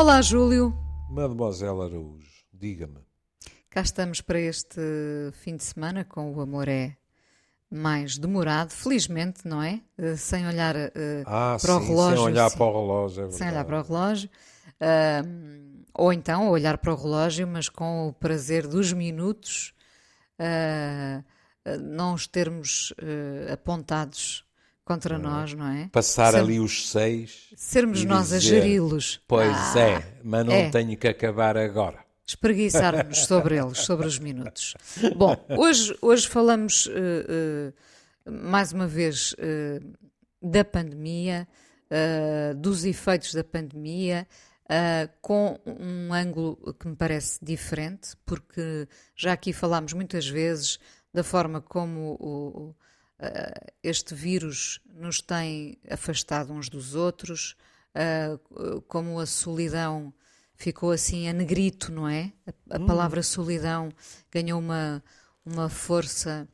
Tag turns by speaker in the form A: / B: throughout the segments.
A: Olá, Júlio.
B: Mademoiselle Araújo, diga-me.
A: Cá estamos para este fim de semana com o Amor é mais demorado, felizmente, não é? Uh, sem olhar uh,
B: ah,
A: para
B: sim,
A: o relógio.
B: Sem olhar sim. para o relógio, é
A: Sem olhar para o relógio. Uh, ou então olhar para o relógio, mas com o prazer dos minutos, não os termos apontados contra não. nós, não é?
B: Passar Ser, ali os seis.
A: Sermos nós
B: dizer,
A: a geri-los.
B: Pois ah, é, mas não
A: é.
B: tenho que acabar agora.
A: Espreguiçarmos sobre eles, sobre os minutos. Bom, hoje, hoje falamos uh, uh, mais uma vez uh, da pandemia, dos efeitos da pandemia. com um ângulo que me parece diferente, porque já aqui falámos muitas vezes da forma como o, uh, este vírus nos tem afastado uns dos outros, uh, como a solidão ficou assim a negrito, não é? A, a hum. palavra solidão ganhou uma, uma força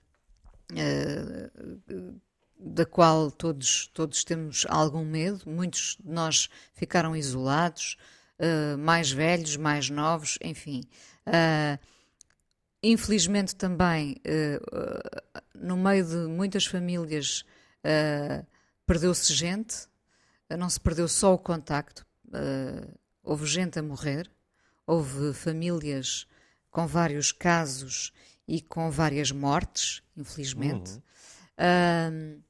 A: uh, da qual todos, todos temos algum medo. Muitos de nós ficaram isolados, mais velhos, mais novos, enfim. Uh, Infelizmente também, uh, no meio de muitas famílias, uh, perdeu-se gente, não se perdeu só o contacto, houve gente a morrer, houve famílias com vários casos e com várias mortes, infelizmente. Uhum.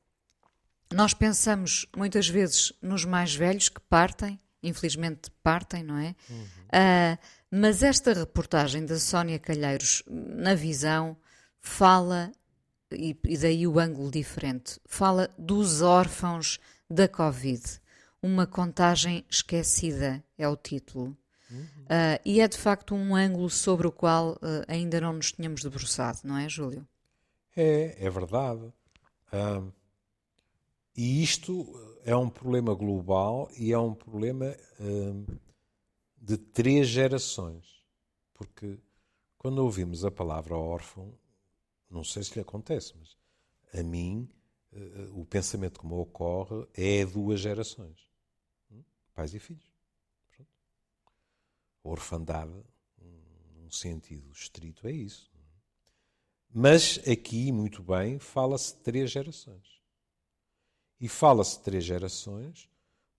A: nós pensamos muitas vezes nos mais velhos que partem, infelizmente partem, não é? Uhum. Mas esta reportagem da Sónia Calheiros, na visão, fala, e, e daí o ângulo diferente, fala dos órfãos da Covid. Uma contagem esquecida é o título. Uhum. Uh, e é de facto um ângulo sobre o qual uh, ainda não nos tínhamos debruçado, não é, Júlio?
B: É, é verdade. Um, e isto é um problema global e é um problema um, de três gerações. Porque quando ouvimos a palavra órfão, não sei se lhe acontece, mas a mim uh, o pensamento que me ocorre é duas gerações: hum? pais e filhos. Pronto. Orfandade, num sentido estrito, é isso. Mas aqui, muito bem, fala-se de três gerações. E fala-se de três gerações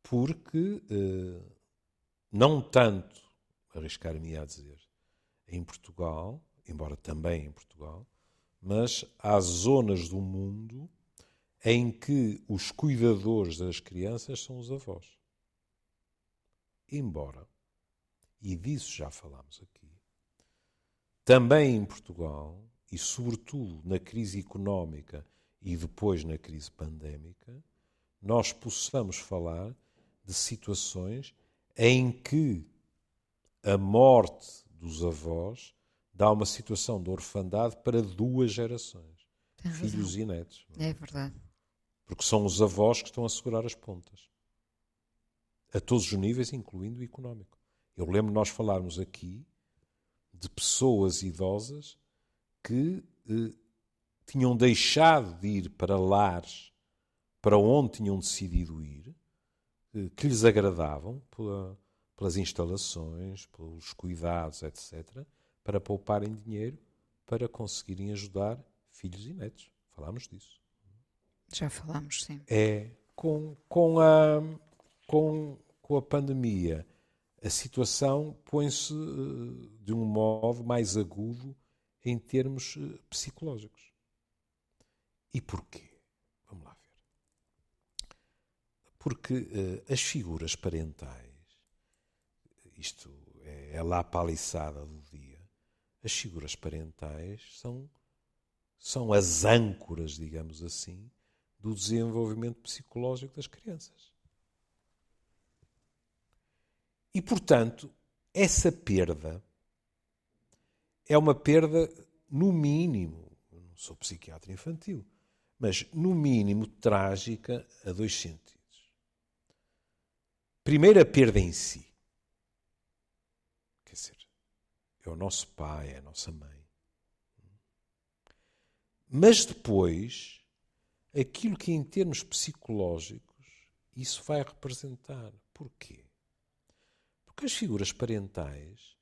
B: porque uh, não tanto, arriscar-me a dizer, em Portugal, embora também em Portugal, mas há zonas do mundo em que os cuidadores das crianças são os avós. Embora, e disso já falámos aqui, também em Portugal, e sobretudo na crise económica e depois na crise pandémica, nós possamos falar de situações em que a morte dos avós dá uma situação de orfandade para duas gerações, filhos e netos.
A: É? é verdade.
B: Porque são os avós que estão a segurar as pontas. A todos os níveis, incluindo o económico. Eu lembro nós falarmos aqui de pessoas idosas que eh, tinham deixado de ir para lares para onde tinham decidido ir que lhes agradavam pela, pelas instalações, pelos cuidados, etc., para pouparem dinheiro para conseguirem ajudar filhos e netos. Falámos disso.
A: Já falámos, sim.
B: É, com, com, a, com, com a pandemia, a situação põe-se eh, de um modo mais agudo em termos eh, psicológicos. E porquê? Porque uh, as figuras parentais, isto é, é lá a paliçada do dia, as figuras parentais são, são as âncoras, digamos assim, do desenvolvimento psicológico das crianças. E, portanto, essa perda é uma perda, no mínimo, não sou psiquiatra infantil, mas no mínimo trágica a dois sentidos. Primeiro, a perda em si. Quer dizer, é o nosso pai, é a nossa mãe. Mas depois, aquilo que em termos psicológicos isso vai representar. Porquê? Porque as figuras parentais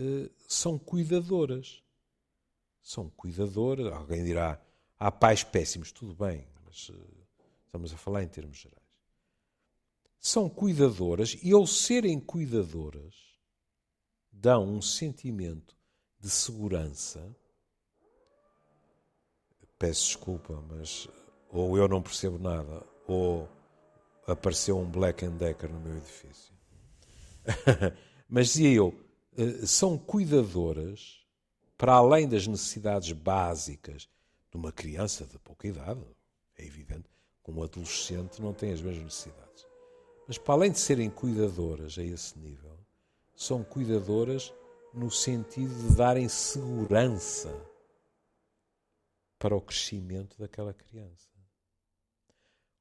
B: uh, são cuidadoras. São cuidadoras. Alguém dirá, há pais péssimos. Tudo bem, mas uh, estamos a falar em termos gerais. São cuidadoras e, ao serem cuidadoras, dão um sentimento de segurança. Peço desculpa, mas ou eu não percebo nada, ou apareceu um Black and Decker no meu edifício. Mas dizia eu, eh, são cuidadoras para além das necessidades básicas de uma criança de pouca idade, é evidente, que um adolescente não tem as mesmas necessidades. Mas para além de serem cuidadoras a esse nível, são cuidadoras no sentido de darem segurança para o crescimento daquela criança.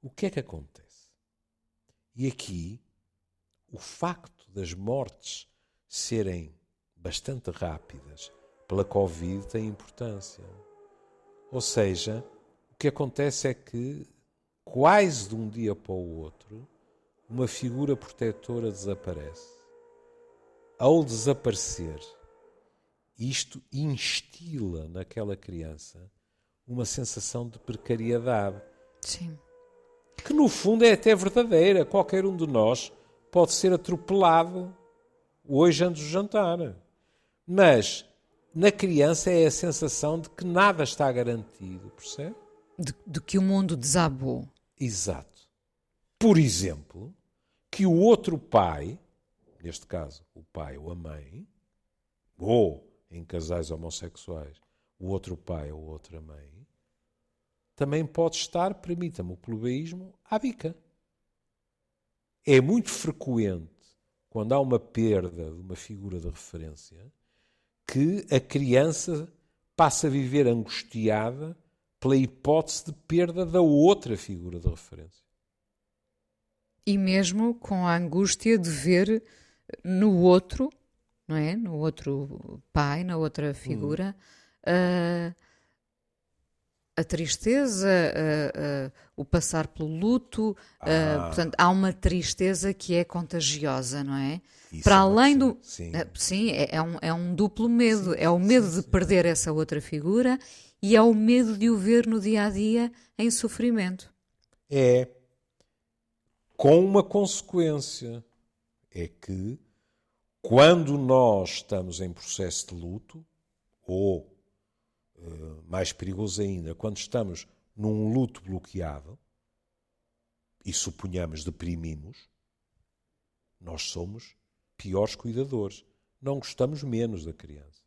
B: O que é que acontece? E aqui, o facto das mortes serem bastante rápidas pela Covid tem importância. Ou seja, o que acontece é que, quase de um dia para o outro, uma figura protetora desaparece. Ao desaparecer, isto instila naquela criança uma sensação de precariedade.
A: Sim
B: que no fundo é até verdadeira. Qualquer um de nós pode ser atropelado hoje antes do jantar. Mas na criança é a sensação de que nada está garantido, percebe?
A: De, de que o mundo desabou.
B: Exato. Por exemplo, que o outro pai, neste caso o pai ou a mãe, ou em casais homossexuais, o outro pai ou outra mãe, também pode estar, permita-me o plebeísmo, à bica. É muito frequente, quando há uma perda de uma figura de referência, que a criança passa a viver angustiada pela hipótese de perda da outra figura de referência.
A: E mesmo com a angústia de ver no outro, não é? No outro pai, na outra figura, hum. uh, a tristeza, uh, uh, o passar pelo luto, ah. portanto, há uma tristeza que é contagiosa, não é? Isso Para é além do. Sim, sim é, é, um, é um duplo medo. Sim, é o medo sim, de perder essa outra figura e é o medo de o ver no dia a dia em sofrimento.
B: É. Com uma consequência. É que quando nós estamos em processo de luto, ou eh, mais perigoso ainda, quando estamos num luto bloqueado e suponhamos deprimimos, nós somos piores cuidadores. Não gostamos menos da criança,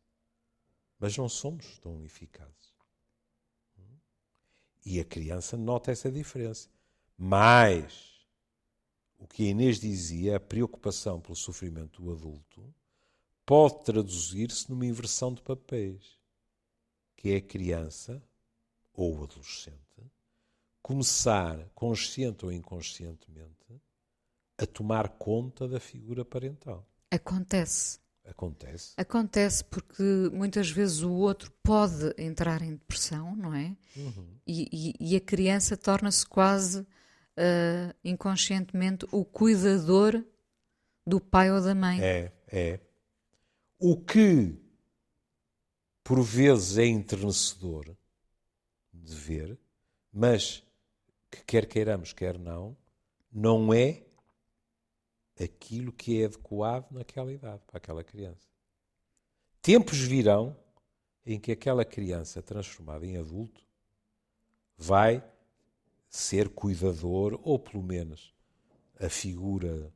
B: mas não somos tão eficazes. E a criança nota essa diferença. Mas o que a Inês dizia, a preocupação pelo sofrimento do adulto, pode traduzir-se numa inversão de papéis que é a criança ou o adolescente começar, consciente ou inconscientemente, a tomar conta da figura parental.
A: Acontece.
B: Acontece.
A: Acontece porque muitas vezes o outro pode entrar em depressão, não é? Uhum. E, e, e, a criança torna-se quase uh, inconscientemente o cuidador do pai ou da mãe.
B: É, é. O que por vezes é enternecedor de ver, mas que quer queiramos, quer não, não é aquilo que é adequado naquela idade, para aquela criança. Tempos virão em que aquela criança transformada em adulto vai ser cuidador, ou pelo menos a figura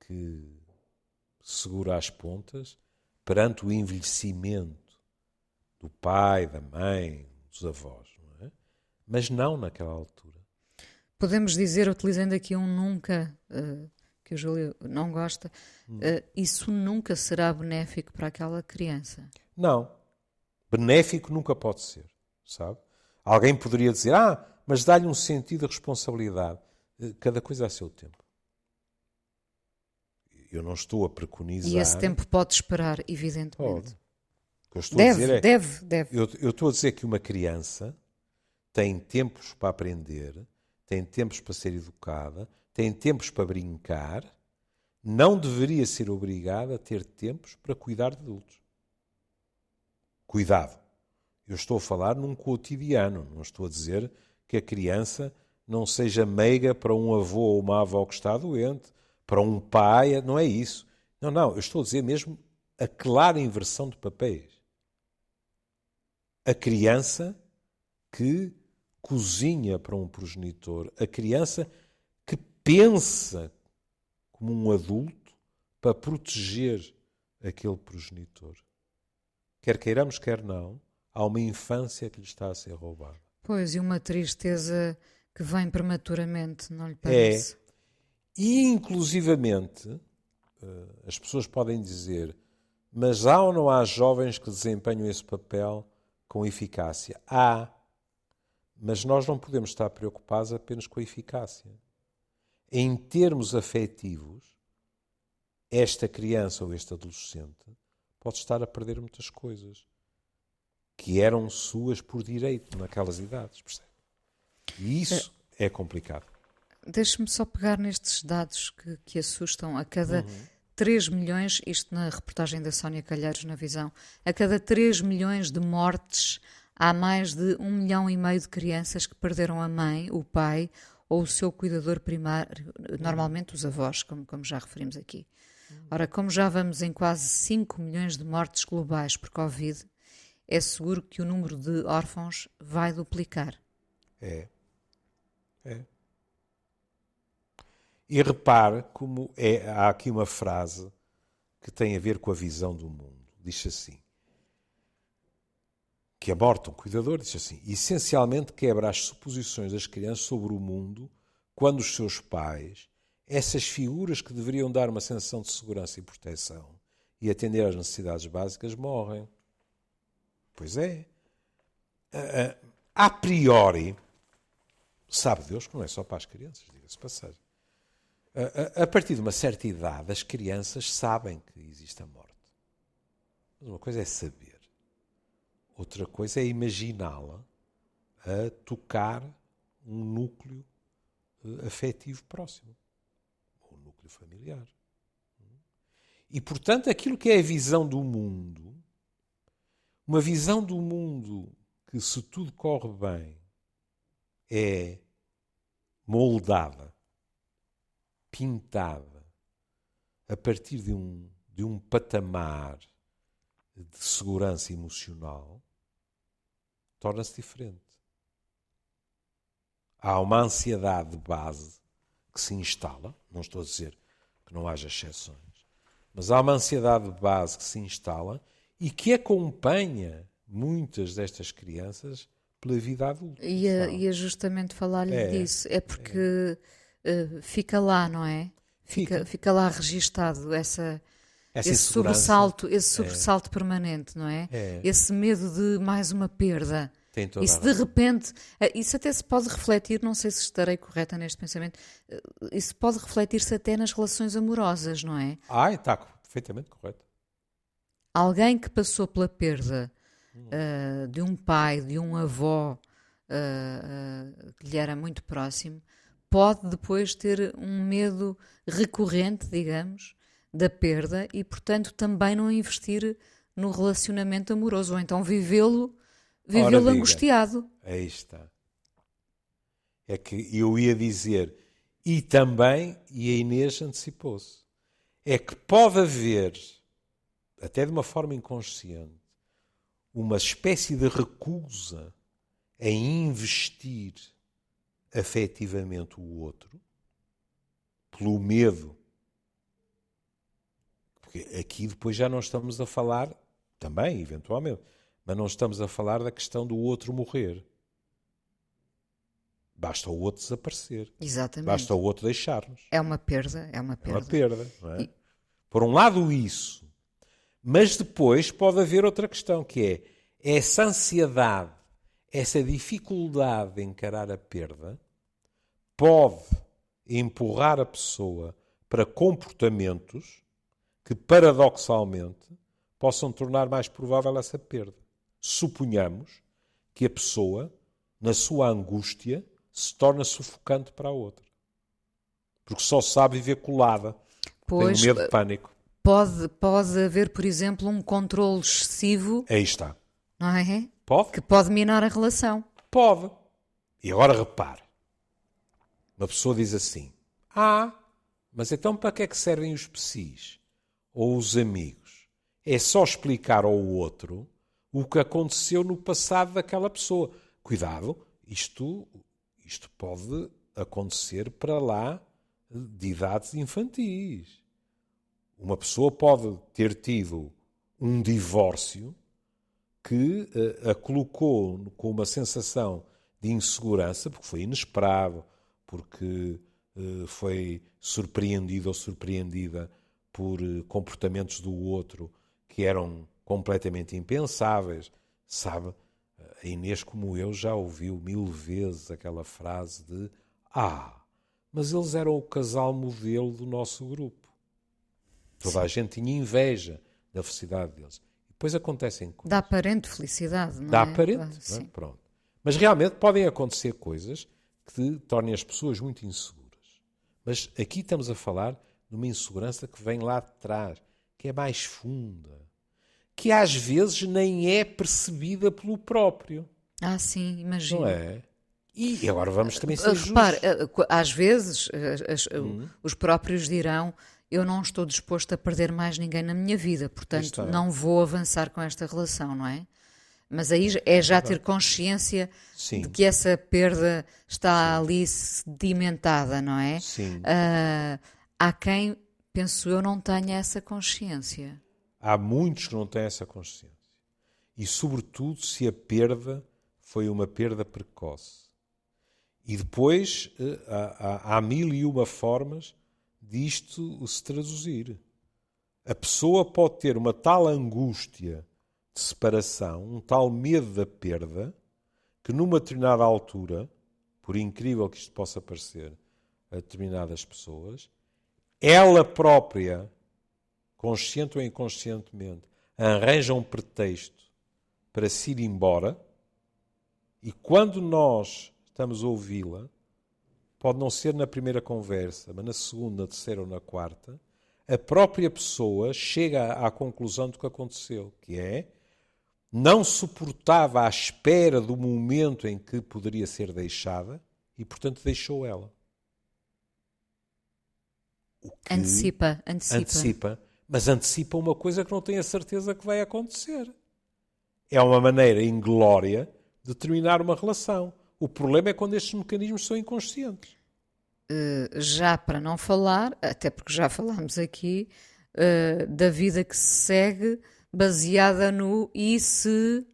B: que segura as pontas perante o envelhecimento do pai, da mãe, dos avós, não é? mas não naquela altura.
A: Podemos dizer, utilizando aqui um nunca, uh, que o Júlio não gosta, uh, isso nunca será benéfico para aquela criança.
B: Não. Benéfico nunca pode ser, sabe? Alguém poderia dizer, ah, mas dá-lhe um sentido de responsabilidade. Uh, cada coisa a seu tempo. Eu não estou a preconizar.
A: E esse tempo pode esperar, evidentemente.
B: Pode
A: que eu estou deve, a dizer é, deve, deve.
B: Eu, eu estou a dizer que uma criança tem tempos para aprender, tem tempos para ser educada, tem tempos para brincar, não deveria ser obrigada a ter tempos para cuidar de adultos. Cuidado. Eu estou a falar num cotidiano, não estou a dizer que a criança não seja meiga para um avô ou uma avó que está doente, para um pai, não é isso. Não, não, eu estou a dizer mesmo a clara inversão de papéis. A criança que cozinha para um progenitor, a criança que pensa como um adulto para proteger aquele progenitor. Quer queiramos, quer não, há uma infância que lhe está a ser roubada.
A: Pois, e uma tristeza que vem prematuramente, não lhe parece?
B: É. E, inclusivamente, eh, as pessoas podem dizer, mas há ou não há jovens que desempenham esse papel com eficácia? Há. Mas nós não podemos estar preocupados apenas com a eficácia. Em termos afetivos, esta criança ou este adolescente pode estar a perder muitas coisas que eram suas por direito naquelas idades, percebe? E isso é, é complicado.
A: Deixe-me só pegar nestes dados que, que assustam. A cada uhum. 3 milhões, isto na reportagem da Sónia Calheiros na Visão, a cada 3 milhões de mortes há mais de 1 milhão e meio de crianças que perderam a mãe, o pai ou o seu cuidador primário, normalmente os avós, como, como já referimos aqui. Ora, como já vamos em quase 5 milhões de mortes globais por Covid, é seguro que o número de órfãos vai duplicar.
B: É. É. E repare como é, há aqui uma frase que tem a ver com a visão do mundo. Diz assim: que aborta um cuidador, diz assim: essencialmente quebra as suposições das crianças sobre o mundo quando os seus pais, essas figuras que deveriam dar uma sensação de segurança e proteção e atender às necessidades básicas, morrem. Pois é. A priori, sabe Deus que não é só para as crianças, diga-se passagem. A, partir de uma certa idade, as crianças sabem que existe a morte. Mas uma coisa é saber, outra coisa é imaginá-la a tocar um núcleo afetivo próximo, ou um núcleo familiar. E, portanto, aquilo que é a visão do mundo uma visão do mundo que, se tudo corre bem, é moldada, pintada, a partir de um, de um patamar de segurança emocional, torna-se diferente. Há uma ansiedade de base que se instala, não estou a dizer que não haja exceções, mas há uma ansiedade de base que se instala e que acompanha muitas destas crianças pela vida adulta.
A: Ia, ia justamente falar-lhe é, disso. É porque é. Uh, fica lá, não é? Fica, fica, fica lá registado essa, essa esse sobressalto, esse é. sobressalto é. permanente, não é? é? Esse medo de mais uma perda.
B: Tem toda
A: isso de repente, eh, isso até se pode refletir, não sei se estarei correta neste pensamento, eh, isso pode refletir-se até nas relações amorosas, não é?
B: Ah, está perfeitamente correto
A: alguém que passou pela perda uh, de um pai, de um avó uh, uh, que lhe era muito próximo, pode depois ter um medo recorrente, digamos, da perda e, portanto, também não investir no relacionamento amoroso, ou então vivê-lo vivê-lo angustiado.
B: Aí está. É que eu ia dizer, e também, e a Inês antecipou-se, é que pode haver até de uma forma inconsciente, uma espécie de recusa em investir afetivamente o outro, pelo medo. Porque aqui depois já não estamos a falar, também, eventualmente, mas não estamos a falar da questão do outro morrer. Basta o outro desaparecer.
A: Exatamente.
B: Basta o outro deixar-nos.
A: É uma perda, é uma perda.
B: É uma perda. É? E... Por um lado, isso. Mas depois pode haver outra questão, que é essa ansiedade, essa dificuldade de encarar a perda, pode empurrar a pessoa para comportamentos que, paradoxalmente, possam tornar mais provável essa perda. Suponhamos que a pessoa, na sua angústia, se torna sufocante para a outra. Porque só sabe viver colada
A: Pois,
B: Tenho medo de pânico.
A: Pode, pode haver, por exemplo, um controle excessivo,
B: Aí está.
A: não é?
B: Pode?
A: Que pode minar a relação.
B: Pode. E agora repare. Uma pessoa diz assim: Ah, mas então para que é que servem os psis? Ou os amigos? É só explicar ao outro o que aconteceu no passado daquela pessoa. Cuidado, isto, isto pode acontecer para lá de idades infantis. Uma pessoa pode ter tido um divórcio que uh, a colocou com uma sensação de insegurança, porque foi inesperado, porque uh, foi surpreendido ou surpreendida por uh, comportamentos do outro que eram completamente impensáveis. Sabe, a Inês, como eu, já ouviu mil vezes aquela frase de Ah, mas eles eram o casal modelo do nosso grupo. Toda Sim. a gente tinha inveja da felicidade deles. E depois acontecem coisas.
A: Dá aparente felicidade, não
B: Dá
A: é?
B: aparente, ah, é? Pronto. Mas realmente podem acontecer coisas que tornem as pessoas muito inseguras. Mas aqui estamos a falar de uma insegurança que vem lá de trás, que é mais funda, que às vezes nem é percebida pelo próprio.
A: Ah, sim, imagino.
B: Não é? E agora vamos também ser
A: Repare, justos. às vezes as, hum. os próprios dirão eu não estou disposto a perder mais ninguém na minha vida, portanto não vou avançar com esta relação, não é? Mas aí é já ter consciência Sim. de que essa perda está Sim. ali sedimentada, não é?
B: Sim.
A: Uh, há quem, penso eu, não tenha essa consciência.
B: Há muitos que não têm essa consciência. E, sobretudo, se a perda foi uma perda precoce. E depois eh, há, há, há mil e uma formas disto se traduzir. A pessoa pode ter uma tal angústia de separação, um tal medo da perda, que numa determinada altura, por incrível que isto possa parecer a determinadas pessoas, ela própria, consciente ou inconscientemente, arranja um pretexto para se ir embora, e quando nós estamos a ouvi-la, pode não ser na primeira conversa, mas na segunda, na terceira ou na quarta, a própria pessoa chega à conclusão do que aconteceu, que é não suportava a espera do momento em que poderia ser deixada e, portanto, deixou ela.
A: antecipa, antecipa.
B: Antecipa, mas antecipa uma coisa que não tem a certeza que vai acontecer. É uma maneira inglória de terminar uma relação. O problema é quando estes mecanismos são inconscientes.
A: Uh, já para não falar, até porque já falámos aqui, uh, da vida que se segue baseada no e se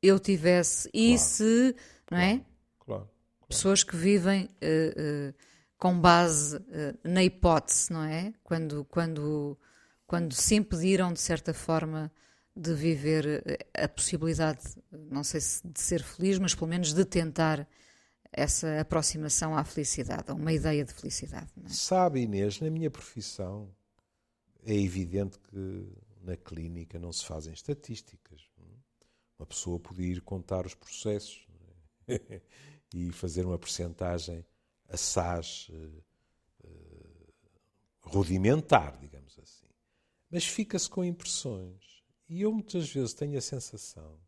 A: eu tivesse, e claro. se, não
B: é?
A: Claro, claro, Pessoas que vivem uh, com base na hipótese, não é? Quando, quando, quando se impediram, de certa forma, de viver eh, a possibilidade, não sei se de ser feliz, mas pelo menos de tentar essa aproximação à felicidade, a uma ideia de felicidade. É?
B: Sabe, Inês, na minha profissão é evidente que na clínica não se fazem estatísticas. Uma pessoa podia ir contar os processos é? e fazer uma percentagem assaz uh, uh, rudimentar, digamos assim. Mas fica-se com impressões e eu muitas vezes tenho a sensação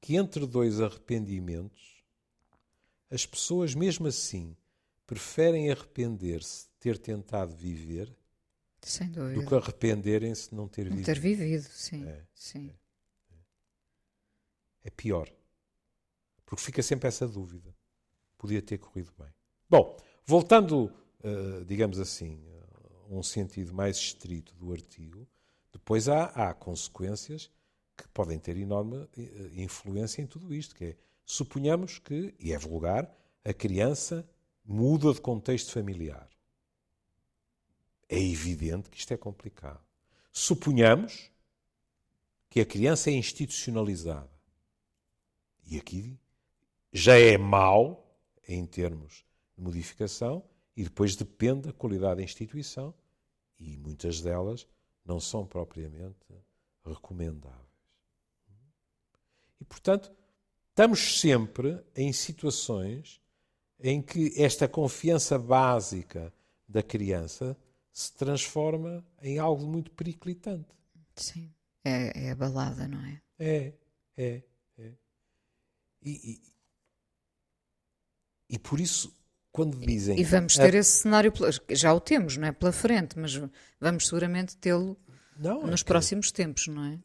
B: que entre dois arrependimentos, as pessoas, mesmo assim, preferem arrepender-se de ter tentado viver do que arrependerem-se de não ter
A: não
B: vivido.
A: ter vivido, sim. É, sim. É,
B: é. é pior. Porque fica sempre essa dúvida. Podia ter corrido bem. Bom, voltando, uh, digamos assim, a um sentido mais estrito do artigo, depois há, há consequências que podem ter enorme eh, influência em tudo isto, que é, suponhamos que, e é vulgar, a criança muda de contexto familiar. É evidente que isto é complicado. Suponhamos que a criança é institucionalizada. E aqui já é mau em termos de modificação e depois depende da qualidade da instituição e muitas delas não são propriamente recomendáveis. E, portanto, estamos sempre em situações em que esta confiança básica da criança se transforma em algo muito periclitante.
A: Sim, é, é a balada, não é?
B: É, é, é. E, e, e por isso, quando dizem.
A: E vamos ter a... esse cenário, já o temos, não é? Pela frente, mas vamos seguramente tê-lo nos é próximos tempos, não é?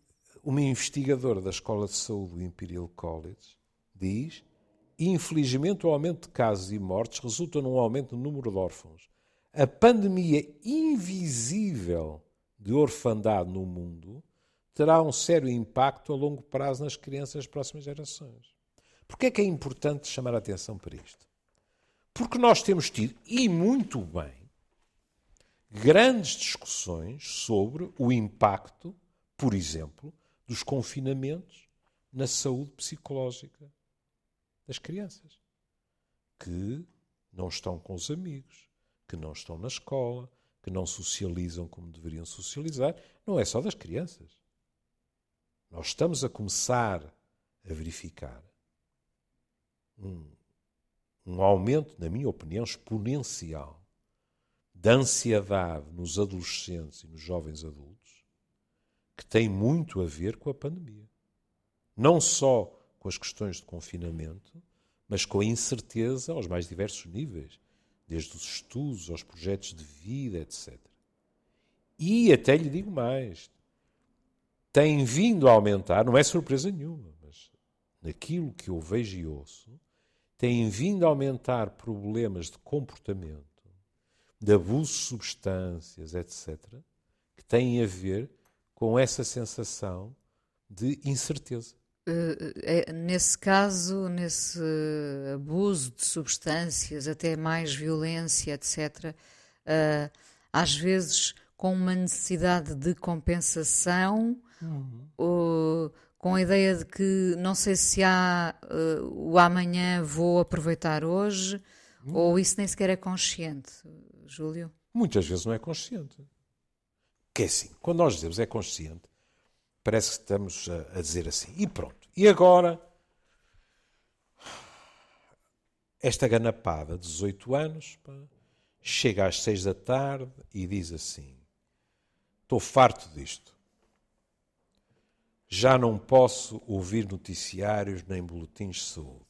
B: Uma investigadora da Escola de Saúde do Imperial College diz: infelizmente, o aumento de casos e mortes resulta num aumento no número de órfãos a pandemia invisível de orfandade no mundo terá um sério impacto a longo prazo nas crianças das próximas gerações. Porquê é que é importante chamar a atenção para isto? Porque nós temos tido, e muito bem, grandes discussões sobre o impacto, por exemplo, dos confinamentos na saúde psicológica das crianças, que não estão com os amigos, que não estão na escola, que não socializam como deveriam socializar, não é só das crianças. Nós estamos a começar a verificar um, um aumento, na minha opinião, exponencial da ansiedade nos adolescentes e nos jovens adultos, que tem muito a ver com a pandemia. Não só com as questões de confinamento, mas com a incerteza aos mais diversos níveis desde os estudos aos projetos de vida, etc. E até lhe digo mais, tem vindo a aumentar, não é surpresa nenhuma, mas naquilo que eu vejo e ouço, tem vindo a aumentar problemas de comportamento, de abuso de substâncias, etc., que têm a ver com essa sensação de incerteza.
A: Uh, nesse caso, nesse abuso de substâncias, até mais violência, etc., uh, eh, às vezes com uma necessidade de compensação, uhum. Com a ideia de que não sei se há o amanhã vou aproveitar hoje, uhum. ou isso nem sequer é consciente, Júlio?
B: Muitas vezes não é consciente. Que é assim, quando nós dizemos é consciente, parece que estamos a, a dizer assim, e pronto e agora, esta ganapada, 18 anos, pá, chega às 6 da tarde e diz assim: Estou farto disto. Já não posso ouvir noticiários nem boletins de saúde.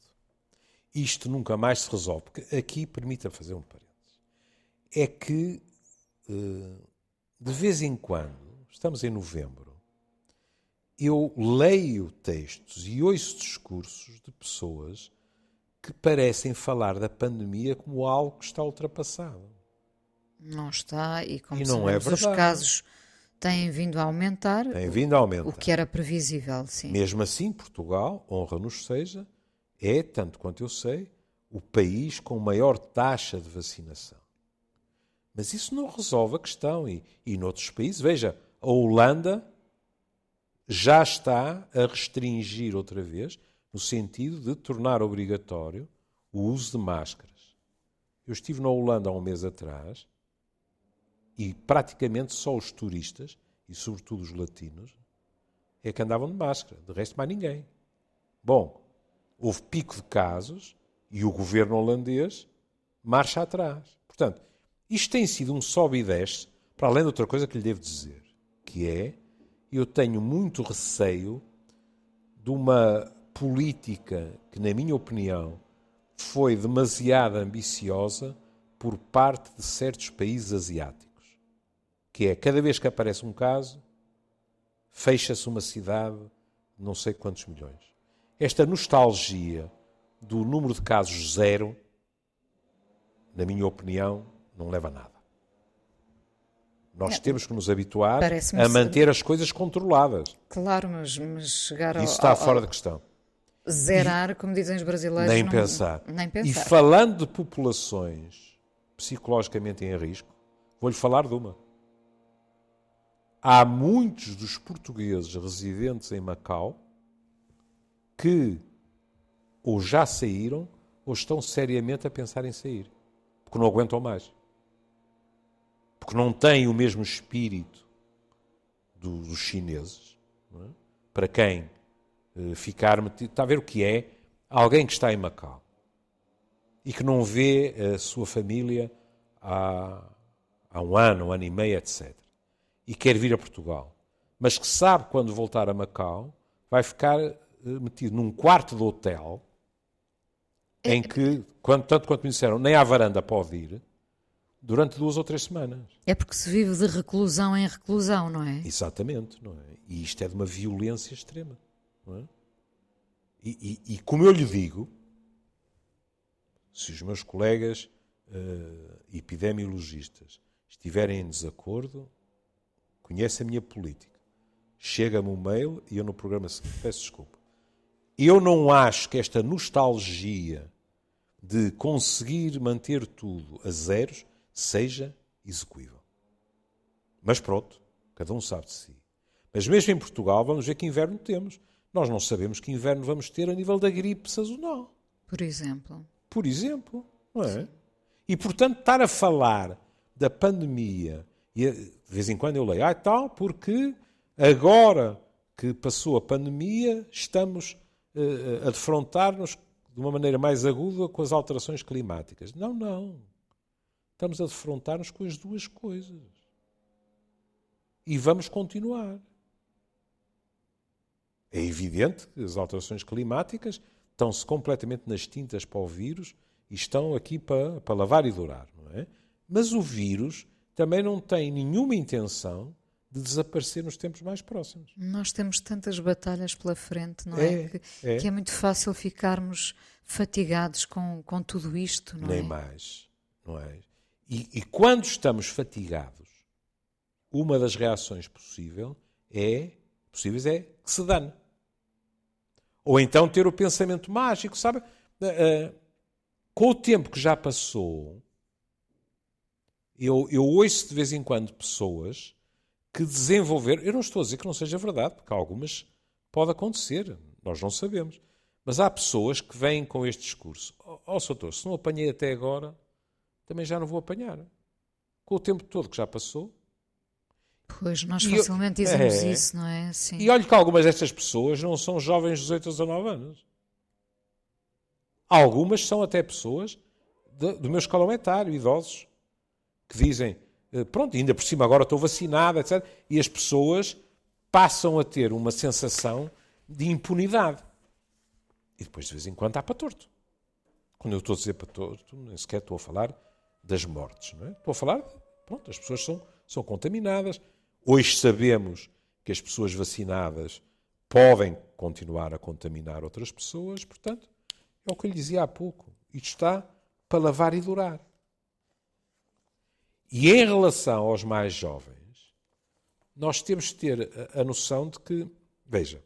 B: Isto nunca mais se resolve. Porque aqui, permita fazer um parênteses. É que, eh, de vez em quando, estamos em novembro, eu leio textos e ouço discursos de pessoas que parecem falar da pandemia como algo que está ultrapassado.
A: Não está, e como e não é os casos têm vindo a aumentar.
B: Vindo a aumentar.
A: O que era previsível, sim.
B: Mesmo assim, Portugal, honra-nos seja, é, tanto quanto eu sei, o país com maior taxa de vacinação. Mas isso não resolve a questão. E, e noutros países, veja, a Holanda já está a restringir outra vez, no sentido de tornar obrigatório o uso de máscaras. Eu estive na Holanda há um mês atrás e praticamente só os turistas, e sobretudo os latinos, é que andavam de máscara, de resto mais ninguém. Bom, houve pico de casos e o governo holandês marcha atrás. Portanto, isto tem sido um sobe e desce, para além de outra coisa que lhe devo dizer, que é eu tenho muito receio de uma política que, na minha opinião, foi demasiado ambiciosa por parte de certos países asiáticos. Que é, cada vez que aparece um caso, fecha-se uma cidade de não sei quantos milhões. Esta nostalgia do número de casos zero, na minha opinião, não leva a nada. Nós não. temos que nos habituar a manter as coisas controladas.
A: Claro, mas, mas chegar ao.
B: Isso está ao, fora de questão.
A: Zerar, e, como dizem os brasileiros.
B: Nem,
A: não,
B: pensar.
A: nem pensar.
B: E falando de populações psicologicamente em risco, vou-lhe falar de uma. Há muitos dos portugueses residentes em Macau que ou já saíram ou estão seriamente a pensar em sair, porque não aguentam mais porque não têm o mesmo espírito do, dos chineses, é? para quem uh, ficar metido. Está a ver o que é alguém que está em Macau e que não vê a sua família há, há um ano, um ano e meio, etc., e quer vir a Portugal, mas que sabe quando voltar a Macau vai ficar eh, metido num quarto de hotel é. em que, quando, tanto quanto me disseram, nem à varanda pode ir, durante duas ou três semanas.
A: É porque se vive de reclusão em reclusão, não é?
B: Exatamente, não é? E isto é de uma violência extrema, não é? E, e, e como eu lhe digo, se os meus colegas uh, epidemiologistas estiverem em desacordo, conhecem a minha política. Chega-me um mail e eu no programa seguinte peço desculpa. Eu não acho que esta nostalgia de conseguir manter tudo a zeros seja execuível. Mas pronto, cada um sabe de si. Mas mesmo em Portugal, vamos ver que inverno temos. Nós não sabemos que inverno vamos ter a nível da gripe sazonal.
A: Por exemplo.
B: Por exemplo, não é? E portanto, estar a falar da pandemia, e de vez em quando eu leio, ah, tal, porque agora que passou a pandemia, estamos uh, a defrontar-nos de uma maneira mais aguda com as alterações climáticas. Não, não. Estamos a defrontar-nos com as duas coisas. E vamos continuar. É evidente que as alterações climáticas estão-se completamente nas tintas para o vírus e estão aqui para, para lavar e durar, não é? Mas o vírus também não tem nenhuma intenção de desaparecer nos tempos mais próximos.
A: Nós temos tantas batalhas pela frente, não é? é, que, é. que, é. muito fácil ficarmos fatigados com, com tudo isto, não
B: Nem
A: é?
B: Nem mais, não é? E, e, quando estamos fatigados, uma das reações possível é, possíveis é que se dane. Ou então ter o pensamento mágico, sabe? Uh, com o tempo que já passou, eu, eu ouço de vez em quando pessoas que desenvolveram. Eu não estou a dizer que não seja verdade, porque algumas pode acontecer, nós não sabemos. Mas há pessoas que vêm com este discurso: Ó oh, oh, Soutor, se não apanhei até agora, também já não vou apanhar. Com o tempo todo que já passou.
A: Pois, nós facilmente eu, dizemos é, isso, não é? Sim.
B: E olha que algumas destas pessoas não são jovens de 18 a 19 anos. Algumas são até pessoas de, do meu escalão etário, idosos, que dizem, eh, pronto, ainda por cima agora estou vacinada, etc. E as pessoas passam a ter uma sensação de impunidade. E depois, de vez em quando, há para torto. Quando eu estou a dizer para torto, nem sequer estou a falar das mortes. Não é? Estou a falar, pronto, as pessoas são, são contaminadas. Hoje sabemos que as pessoas vacinadas podem continuar a contaminar outras pessoas, portanto, é o que eu lhe dizia há pouco. Isto está para lavar e durar. E em relação aos mais jovens, nós temos de ter a, noção de que, veja,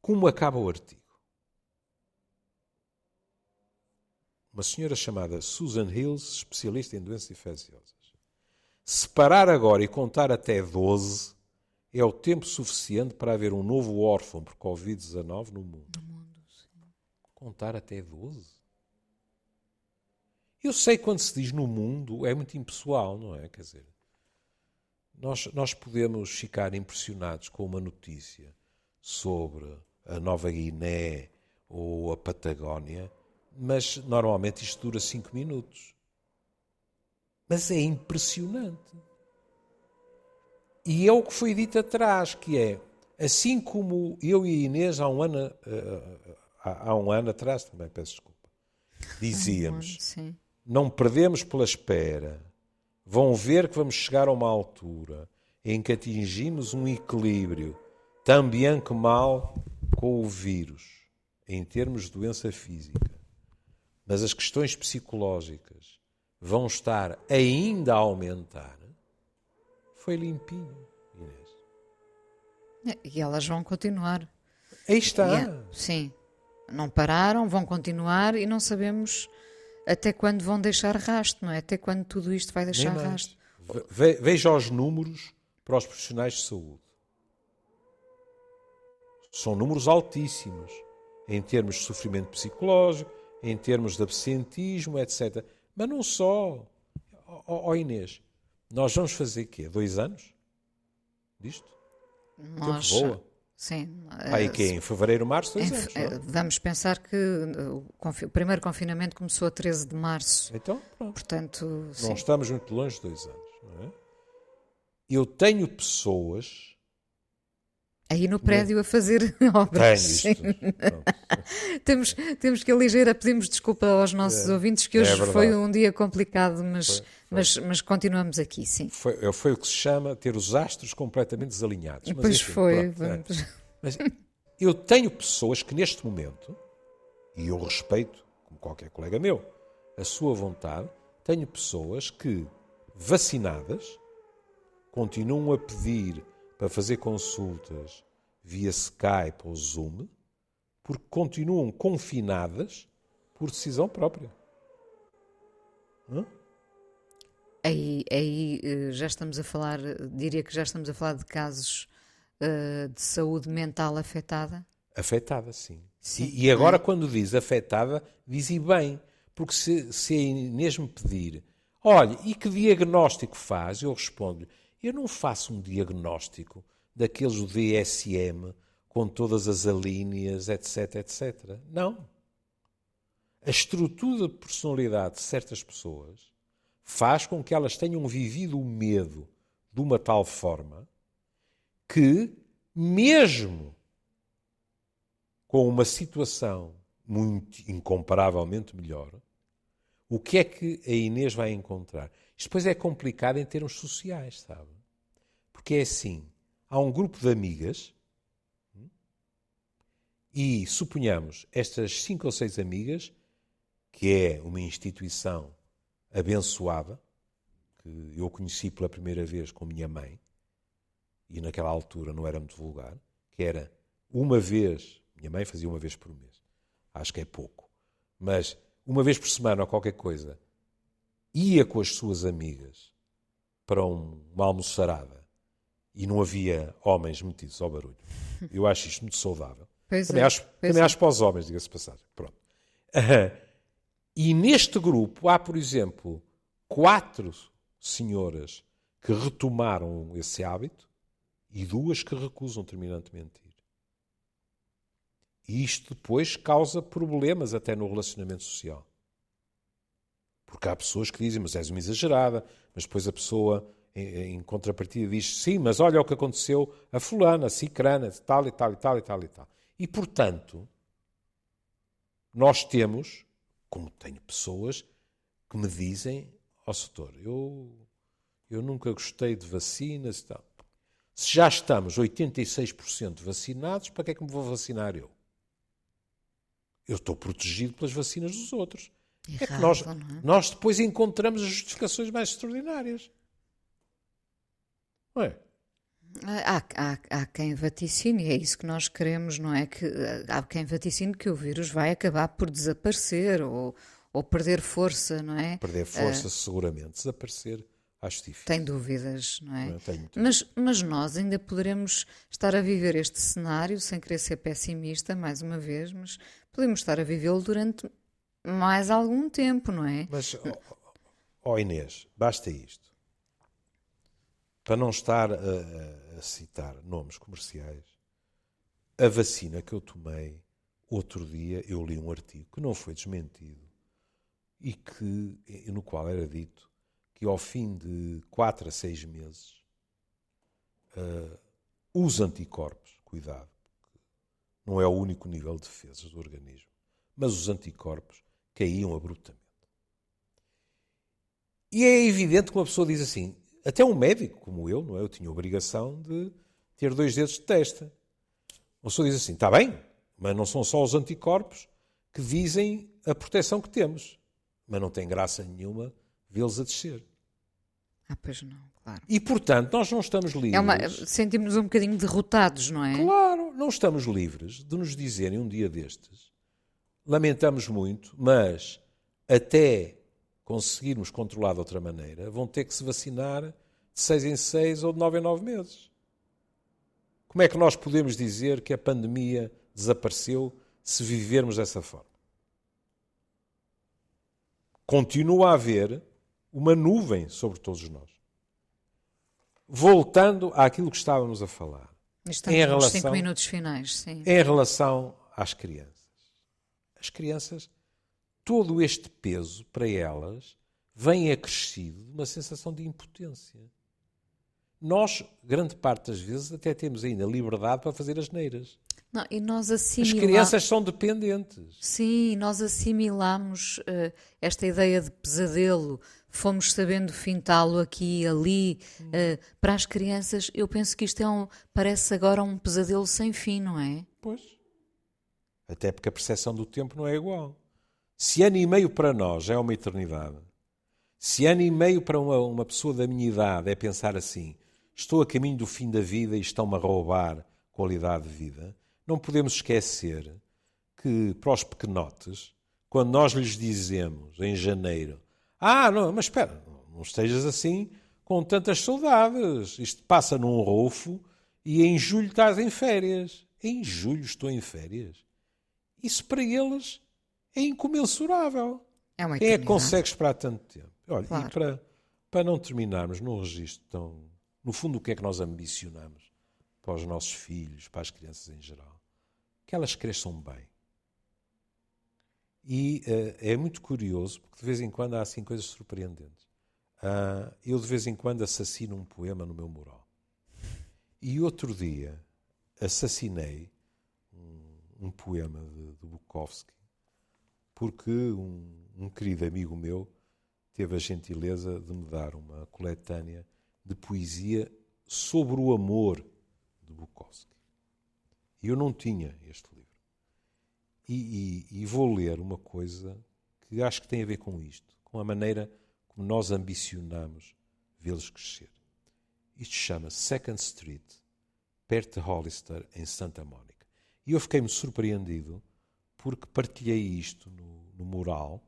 B: como acaba o artigo? uma senhora chamada Susan Hills, especialista em doenças infecciosas. Se parar agora e contar até 12, é o tempo suficiente para haver um novo órfão por Covid-19 no mundo. No mundo contar até 12? Eu sei quando se diz no mundo é muito impessoal, não é? Quer dizer, nós, nós podemos ficar impressionados com uma notícia sobre a Nova Guiné ou a Patagónia mas normalmente isto dura cinco minutos. Mas é impressionante. E é o que foi dito atrás, que é, assim como eu e a Inês há um ano, eh, há um ano atrás, também peço desculpa, dizíamos, não perdemos pela espera, vão ver que vamos chegar a uma altura em que atingimos um equilíbrio, também que mal com o vírus, em termos de doença física mas as questões psicológicas vão estar ainda a aumentar, foi limpinho, Inês.
A: E elas vão continuar.
B: Aí está.
A: É, sim. Não pararam, vão continuar e não sabemos até quando vão deixar rasto, não é? Até quando tudo isto vai deixar rasto.
B: veja os números para os profissionais de saúde. São números altíssimos em termos de sofrimento psicológico, em termos de absentismo, etc. Mas não só. Ó oh, oh, Inês, nós vamos fazer quê? Dois anos disto?
A: Nós, voa. Sim.
B: Aí que é em fevereiro, março, dois
A: em,
B: anos.
A: eh,
B: não é?
A: Vamos pensar que uh, o, primeiro confinamento começou a 13 de março.
B: Então, pronto.
A: Portanto, sim.
B: Não estamos muito longe de dois anos. Não é? Eu tenho pessoas.
A: Aí no prédio a fazer obras. sim. Temos, temos que aligerar, pedimos desculpa aos nossos ouvintes que
B: é
A: hoje
B: verdade.
A: foi um dia complicado, mas,
B: foi.
A: Mas, mas continuamos aqui, sim.
B: Foi, foi o que se chama ter os astros completamente desalinhados. Mas,
A: Pois
B: enfim,
A: foi.
B: pronto, é. Mas eu tenho pessoas que neste momento, e eu respeito, como qualquer colega meu, a sua vontade, tenho pessoas que, vacinadas, continuam a pedir para fazer consultas via Skype ou Zoom, porque continuam confinadas por decisão própria.
A: Aí, aí eh, já estamos a falar, diria que já estamos a falar de casos eh, de saúde mental afetada.
B: Afetada, sim.
A: Sim,
B: E, e agora, quando diz afetada, diz e bem. Porque se, se a Inês me pedir, olha, e que diagnóstico faz? Eu respondo eu não faço um diagnóstico daqueles do DSM, com todas as alíneas, etc, etc. Não. A estrutura de personalidade de certas pessoas faz com que elas tenham vivido o medo de uma tal forma que, mesmo com uma situação muito incomparavelmente melhor, o que é que a Inês vai encontrar? Isto depois é complicado em termos sociais, sabe? Porque é assim, há um grupo de amigas e suponhamos estas cinco ou seis amigas, que é uma instituição abençoada, que eu conheci pela primeira vez com minha mãe, e naquela altura não era muito vulgar, que era uma vez, minha mãe fazia uma vez por mês, acho que é pouco, mas uma vez por semana ou qualquer coisa, ia com as suas amigas para um- uma almoçarada e não havia homens metidos ao barulho. Eu acho isto muito saudável.
A: Pois
B: Também,
A: é,
B: acho, também
A: é.
B: acho para os homens, diga-se passagem. Pronto. E neste grupo há, por exemplo, quatro senhoras que retomaram esse hábito e duas que recusam terminantemente ir. E isto depois causa problemas até no relacionamento social. Porque há pessoas que dizem, mas és uma exagerada, mas depois a pessoa, em, em contrapartida, diz, sim, mas olha o que aconteceu a fulana, a cicrana, tal e tal e tal e tal e tal. E, portanto, nós temos, como tenho pessoas que me dizem, ó setor, eu, eu nunca gostei de vacinas e tal. Se já estamos 86% vacinados, para que é que me vou vacinar eu? Eu estou protegido pelas vacinas dos outros.
A: E
B: É que nós,
A: é?
B: nós depois encontramos as justificações mais extraordinárias. Não é?
A: Há, há, há quem vaticine, e é isso que nós queremos, não é? Que eh, há quem vaticine que o vírus vai acabar por desaparecer ou, ou perder força, não é?
B: Perder força, seguramente. Desaparecer, acho difícil.
A: Tem dúvidas, não é?
B: Não? Tenho, tenho.
A: Mas, mas nós ainda poderemos estar a viver este cenário, sem querer ser pessimista, mais uma vez, mas podemos estar a vivê-lo durante mais algum tempo, não é?
B: Mas, ó ó Inês, basta isto. Para não estar a, a- citar nomes comerciais, a vacina que eu tomei outro dia, eu li um artigo que não foi desmentido e que, no qual era dito que ao fim de 4 a 6 meses ah, os anticorpos, cuidado, não é o único nível de defesa do organismo, mas os anticorpos caíam abruptamente. E é evidente que uma pessoa diz assim, até um médico como eu, não é? Eu tinha a obrigação de ter dois dedos de testa. Uma pessoa diz assim, está bem, mas não são só os anticorpos que dizem a proteção que temos. Mas não tem graça nenhuma vê-los a descer.
A: Ah, pois não, claro.
B: E, portanto, nós não estamos livres...
A: É uma, sentimos um bocadinho derrotados, não é?
B: Claro, não estamos livres de nos dizerem um dia destes. Lamentamos muito, mas até conseguirmos controlar de outra maneira, vão ter que se vacinar de seis em seis ou de nove em nove meses. Como é que nós podemos dizer que a pandemia desapareceu se vivermos dessa forma? Continua a haver uma nuvem sobre todos nós. Voltando àquilo que estávamos a falar.
A: Estamos
B: em relação,
A: cinco minutos finais, sim.
B: em relação às crianças. As crianças, todo este peso para elas vem acrescido de uma sensação de impotência. Nós, grande parte das vezes, até temos ainda liberdade para fazer as neiras.
A: Não, e nós
B: As
A: assimilamos.
B: crianças são dependentes.
A: Sim, nós assimilamos eh, esta ideia de pesadelo, fomos sabendo fintá-lo aqui e ali. eh, para as crianças, eu penso que isto é um, parece agora um pesadelo sem fim, não é?
B: Pois. Até porque a percepção do tempo não é igual. Se ano e meio para nós é uma eternidade, se ano e meio para uma, uma pessoa da minha idade é pensar assim: estou a caminho do fim da vida e estão-me a roubar qualidade de vida, não podemos esquecer que para os pequenotes, quando nós lhes dizemos em janeiro: Ah, não, mas espera, não estejas assim com tantas saudades, isto passa num rofo e em julho estás em férias. Em julho estou em férias. Isso para eles é incomensurável.
A: É uma
B: Quem é que consegue esperar tanto tempo? Olha,
A: Claro.
B: e para, para não terminarmos num registro tão. No fundo, o que é que nós ambicionamos para os nossos filhos, para as crianças em geral? Que elas cresçam bem. E eh, é muito curioso, porque de vez em quando há assim coisas surpreendentes. Ah, eu de vez em quando assassino um poema no meu mural. E outro dia assassinei um, um poema de, de Bukowski porque um, um querido amigo meu teve a gentileza de me dar uma coletânea de poesia sobre o amor de Bukowski. E eu não tinha este livro. E, e- e vou ler uma coisa que acho que tem a ver com isto, com a maneira como nós ambicionamos vê-los crescer. Isto chama-se Second Street, perto de Hollister, em Santa Mónica. E eu fiquei-me surpreendido porque partilhei isto no, no mural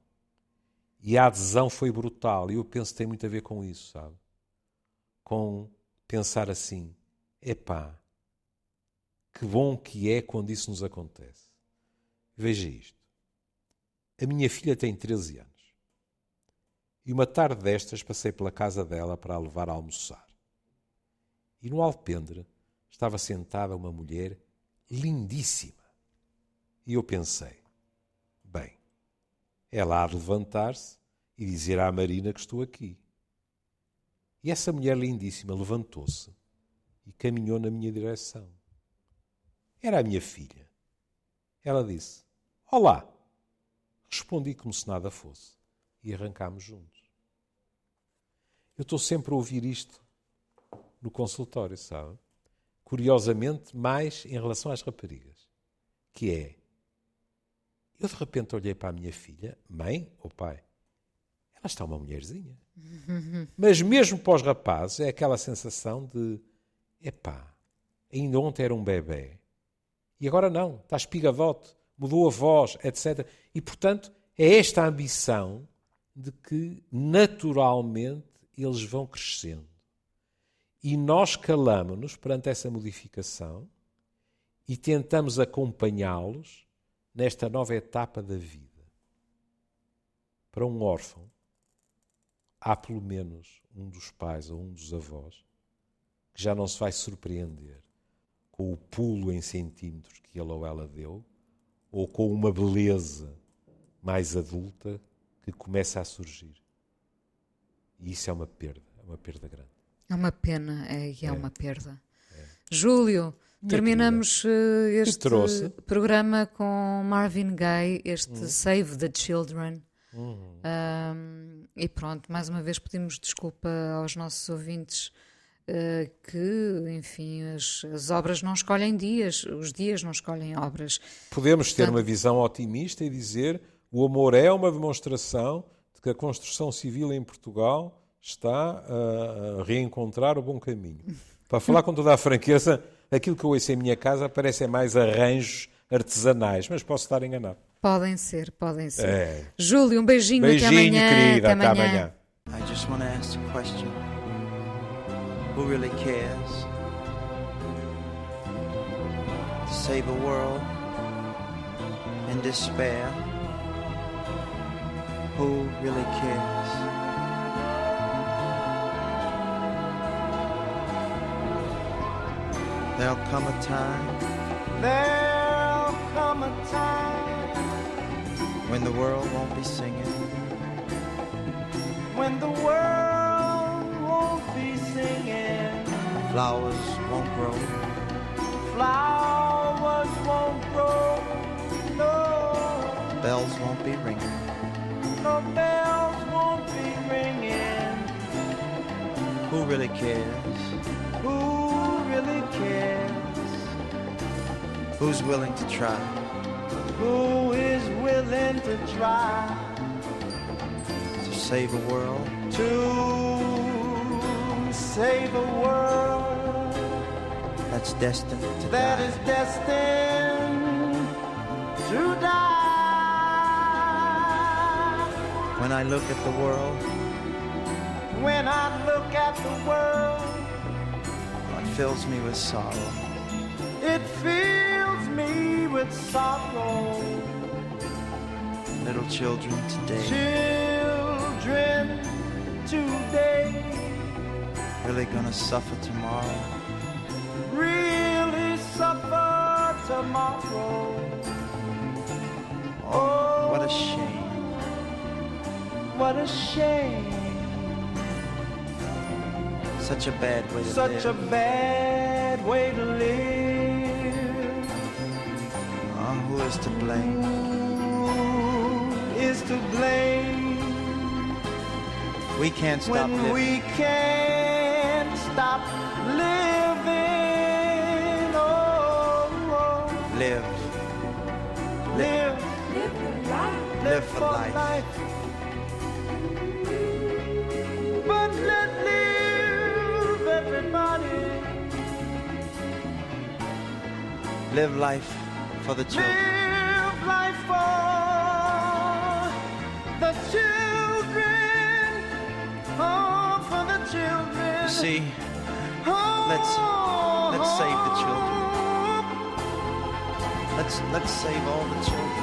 B: e a adesão foi brutal. E eu penso que tem muito a ver com isso, sabe? Com pensar assim: epá, que bom que é quando isso nos acontece. Veja isto. A minha filha tem 13 anos. E uma tarde destas passei pela casa dela para a levar a almoçar. E no alpendre estava sentada uma mulher lindíssima. E eu pensei: bem, ela há de levantar-se e dizer à Marina que estou aqui. E essa mulher lindíssima levantou-se e caminhou na minha direção. Era a minha filha. Ela disse: Olá. Respondi como se nada fosse e arrancámos juntos. Eu estou sempre a ouvir isto no consultório, sabe? Curiosamente, mais em relação às raparigas, que é eu de repente olhei para a minha filha, mãe ou pai, ela está uma mulherzinha. Mas mesmo para os rapazes é aquela sensação de epá, ainda ontem era um bebê e agora não, está espigadote, mudou a voz, etc. E portanto é esta ambição de que naturalmente eles vão crescendo. E nós calamos-nos perante essa modificação e tentamos acompanhá-los nesta nova etapa da vida. Para um órfão, há pelo menos um dos pais ou um dos avós que já não se vai surpreender com o pulo em centímetros que ele ou ela deu ou com uma beleza mais adulta que começa a surgir. E isso é uma perda, é uma perda grande.
A: É uma pena, é, e é,
B: É.
A: uma perda. Júlio,
B: Minha
A: terminamos eh, este?
B: Uhum.
A: programa com Marvin Gaye, este Save the Children. Um, e pronto, mais uma vez pedimos desculpa aos nossos ouvintes eh, que, enfim, as, as obras não escolhem dias, os dias não escolhem obras.
B: Podemos ter uma visão otimista e dizer o amor é uma demonstração de que a construção civil em Portugal está a, a reencontrar o bom caminho. Para falar com toda a franqueza, aquilo que eu ouço em minha casa parece mais arranjos artesanais, mas posso estar enganado.
A: Podem ser, podem ser.
B: É.
A: Júlio, um beijinho,
B: Beijinho,
A: até amanhã.
B: querida.
A: até
B: Até
A: amanhã.
B: amanhã.
C: I just want to ask a question. Who really cares? To save a world in despair? Who really cares? There'll come a time
D: There'll come a time
C: when the world won't be singing.
D: when the world won't be singing.
C: Flowers won't grow.
D: Flowers won't grow. No,
C: Bells won't be ringing.
D: no bells won't be ringing.
C: Who really cares?
D: Who really cares?
C: Who's willing to try?
D: Who is willing to try
C: to save a world
D: to save a world
C: that's destined to
D: that
C: die?
D: is destined to die?
C: When I look at the world,
D: When I look at the world,
C: fills me with sorrow.
D: it fills me with sorrow.
C: Little children today
D: Children today
C: really gonna suffer tomorrow.
D: really suffer tomorrow. Oh,
C: What a oh, shame.
D: What a shame.
C: Such a bad way to
D: Such a
C: live.
D: bad way to live.
C: Oh, who is to blame?
D: Who is to blame
C: We can't stop
D: when
C: living.
D: we can't stop living? Oh, oh.
C: live.
D: live,
C: Live for life.
D: But Live
C: life for the children.
D: Live life for the children. Oh, for the children.
C: See,
D: oh,
C: let's- let's save the children. Oh. let's let's save all the children.